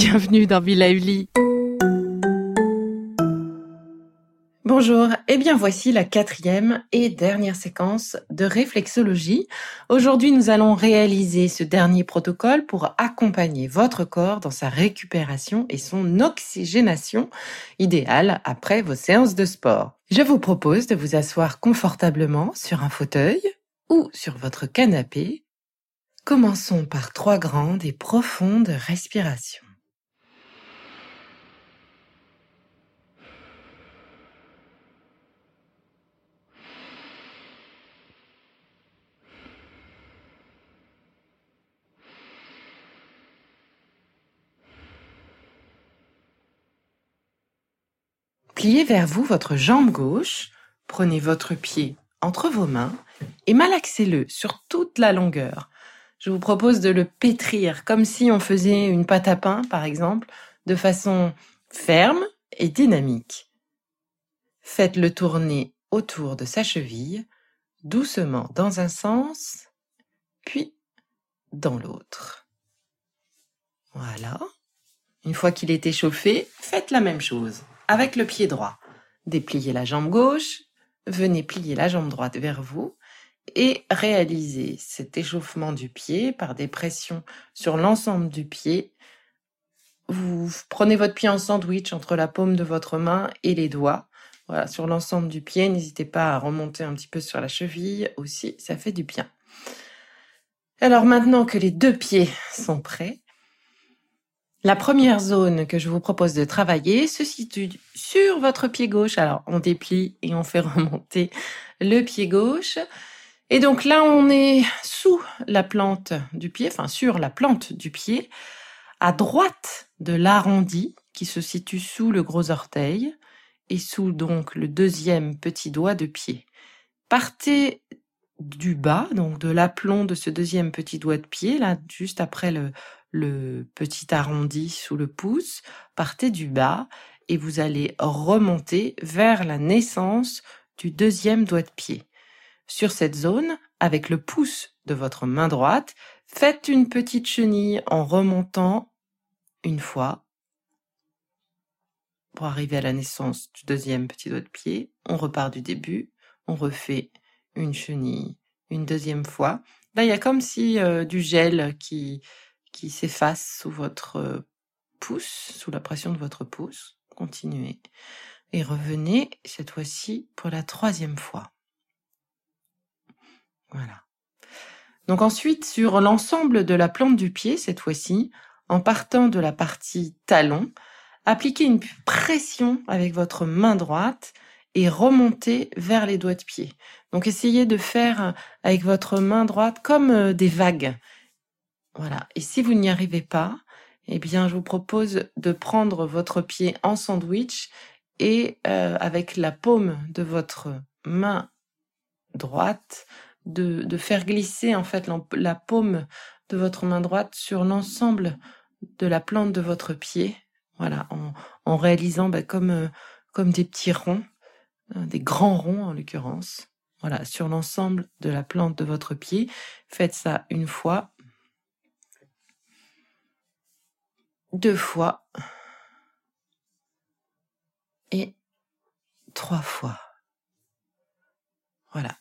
Bienvenue dans Villa Uli. Bonjour, et eh bien voici la quatrième et dernière séquence de réflexologie. Aujourd'hui, nous allons réaliser ce dernier protocole pour accompagner votre corps dans sa récupération et son oxygénation idéale après vos séances de sport. Je vous propose de vous asseoir confortablement sur un fauteuil ou sur votre canapé. Commençons par trois grandes et profondes respirations. Pliez vers vous votre jambe gauche, prenez votre pied entre vos mains et malaxez-le sur toute la longueur. Je vous propose de le pétrir comme si on faisait une pâte à pain, par exemple, de façon ferme et dynamique. Faites-le tourner autour de sa cheville, doucement dans un sens, puis dans l'autre. Voilà. Une fois qu'il est échauffé, faites la même chose avec le pied droit. Dépliez la jambe gauche, venez plier la jambe droite vers vous et réalisez cet échauffement du pied par des pressions sur l'ensemble du pied. Vous prenez votre pied en sandwich entre la paume de votre main et les doigts. Voilà, sur l'ensemble du pied, n'hésitez pas à remonter un petit peu sur la cheville aussi, ça fait du bien. Alors maintenant que les deux pieds sont prêts, la première zone que je vous propose de travailler se situe sur votre pied gauche. Alors, on déplie et on fait remonter le pied gauche. Et donc là, on est sous la plante du pied, enfin sur la plante du pied, à droite de l'arrondi qui se situe sous le gros orteil et sous donc le deuxième petit doigt de pied. Partez du bas, donc de l'aplomb de ce deuxième petit doigt de pied, là, juste après le, le petit arrondi sous le pouce, partez du bas et vous allez remonter vers la naissance du deuxième doigt de pied. Sur cette zone, avec le pouce de votre main droite, faites une petite chenille en remontant une fois pour arriver à la naissance du deuxième petit doigt de pied. On repart du début, on refait une chenille une deuxième fois. Là, il y a comme si euh, du gel qui qui s'efface sous votre pouce, sous la pression de votre pouce. Continuez. Et revenez cette fois-ci pour la troisième fois. Voilà. Donc ensuite, sur l'ensemble de la plante du pied, cette fois-ci, en partant de la partie talon, appliquez une pression avec votre main droite et remontez vers les doigts de pied. Donc essayez de faire avec votre main droite comme euh, des vagues. Voilà. Et si vous n'y arrivez pas, eh bien, je vous propose de prendre votre pied en sandwich et euh, avec la paume de votre main droite, de, faire glisser en fait la, paume de votre main droite sur l'ensemble de la plante de votre pied. Voilà, en, réalisant bah, comme, euh, comme des petits ronds, euh, des grands ronds en l'occurrence. Voilà, sur l'ensemble de la plante de votre pied. Faites ça une fois, deux fois et trois fois. Voilà.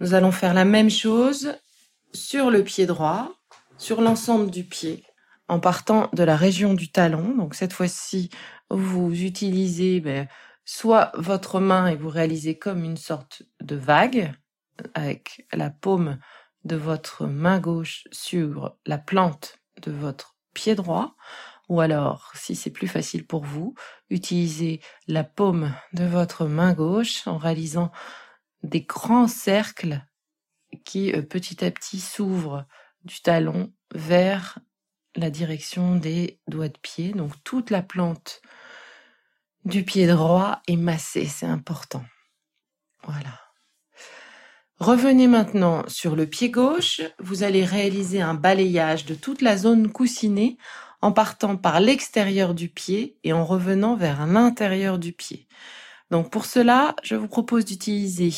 Nous allons faire la même chose sur le pied droit, sur l'ensemble du pied, en partant de la région du talon. Donc cette fois-ci, vous utilisez ben, soit votre main et vous réalisez comme une sorte de vague avec la paume de votre main gauche sur la plante de votre pied droit, ou alors, si c'est plus facile pour vous, utilisez la paume de votre main gauche en réalisant des grands cercles qui euh, petit à petit s'ouvrent du talon vers la direction des doigts de pied. Donc toute la plante du pied droit est massée, c'est important. Voilà. Revenez maintenant sur le pied gauche. Vous allez réaliser un balayage de toute la zone coussinée en partant par l'extérieur du pied et en revenant vers l'intérieur du pied. Donc pour cela, je vous propose d'utiliser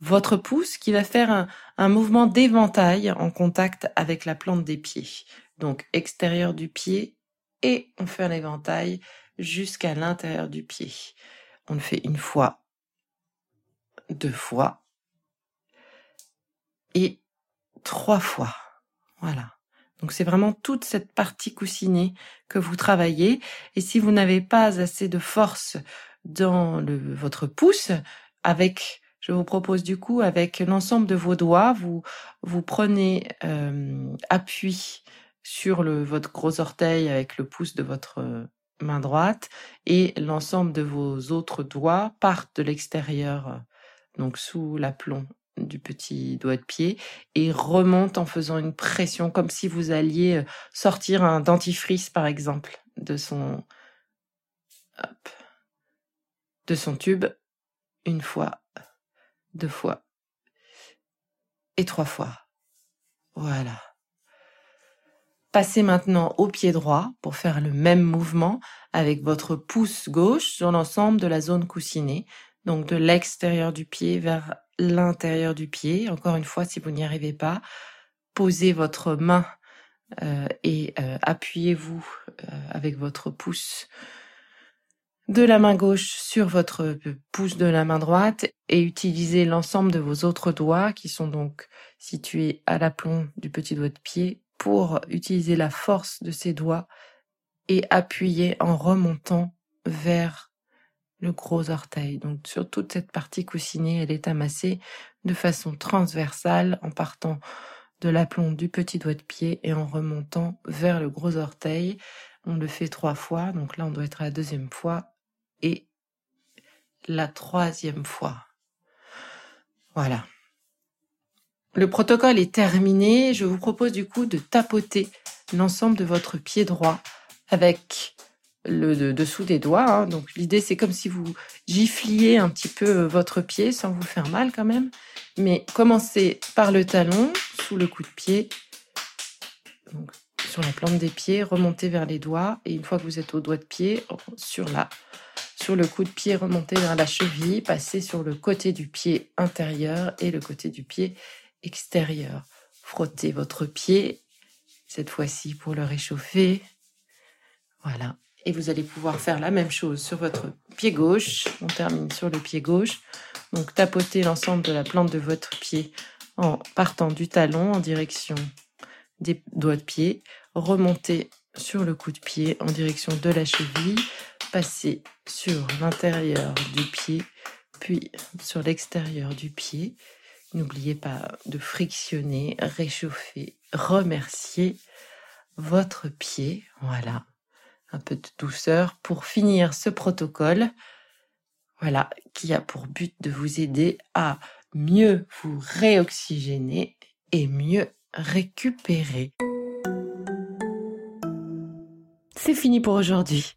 votre pouce qui va faire un, mouvement d'éventail en contact avec la plante des pieds. Donc extérieur du pied et on fait un éventail jusqu'à l'intérieur du pied. On le fait une fois, deux fois et trois fois. Voilà. Donc c'est vraiment toute cette partie coussinée que vous travaillez. Et si vous n'avez pas assez de force dans votre pouce, avec, je vous propose du coup, avec l'ensemble de vos doigts, vous vous prenez euh, appui sur le votre gros orteil avec le pouce de votre main droite et l'ensemble de vos autres doigts partent de l'extérieur, donc sous l'aplomb du petit doigt de pied et remontent en faisant une pression comme si vous alliez sortir un dentifrice par exemple de son de son tube une fois, deux fois et trois fois. Voilà. Passez maintenant au pied droit pour faire le même mouvement avec votre pouce gauche sur l'ensemble de la zone coussinée, donc de l'extérieur du pied vers l'intérieur du pied. Encore une fois, si vous n'y arrivez pas, posez votre main euh, et euh, appuyez-vous euh, avec votre pouce de la main gauche sur votre pouce de la main droite et utilisez l'ensemble de vos autres doigts qui sont donc situés à l'aplomb du petit doigt de pied pour utiliser la force de ces doigts et appuyer en remontant vers gros orteil. Donc sur toute cette partie coussinée, elle est amassée de façon transversale en partant de l'aplomb du petit doigt de pied et en remontant vers le gros orteil. On le fait trois fois, donc là on doit être à la deuxième fois et la troisième fois. Voilà. Le protocole est terminé. Je vous propose du coup de tapoter l'ensemble de votre pied droit avec le dessous des doigts. Hein. Donc l'idée c'est comme si vous gifliez un petit peu votre pied sans vous faire mal quand même. Mais commencez par le talon, sous le coup de pied, sur la plante des pieds, remontez vers les doigts et une fois que vous êtes au doigt de pied, sur la sur le coup de pied, remontez vers la cheville, passez sur le côté du pied intérieur et le côté du pied extérieur. Frottez votre pied, cette fois-ci pour le réchauffer. Voilà. Et vous allez pouvoir faire la même chose sur votre pied gauche. On termine sur le pied gauche. Donc tapotez l'ensemble de la plante de votre pied en partant du talon en direction des doigts de pied. Remontez sur le coup de pied en direction de la cheville. Passez sur l'intérieur du pied, puis sur l'extérieur du pied. N'oubliez pas de frictionner, réchauffer, remercier votre pied. Voilà, un peu de douceur pour finir ce protocole. Voilà, qui a pour but de vous aider à mieux vous réoxygéner et mieux récupérer. C'est fini pour aujourd'hui.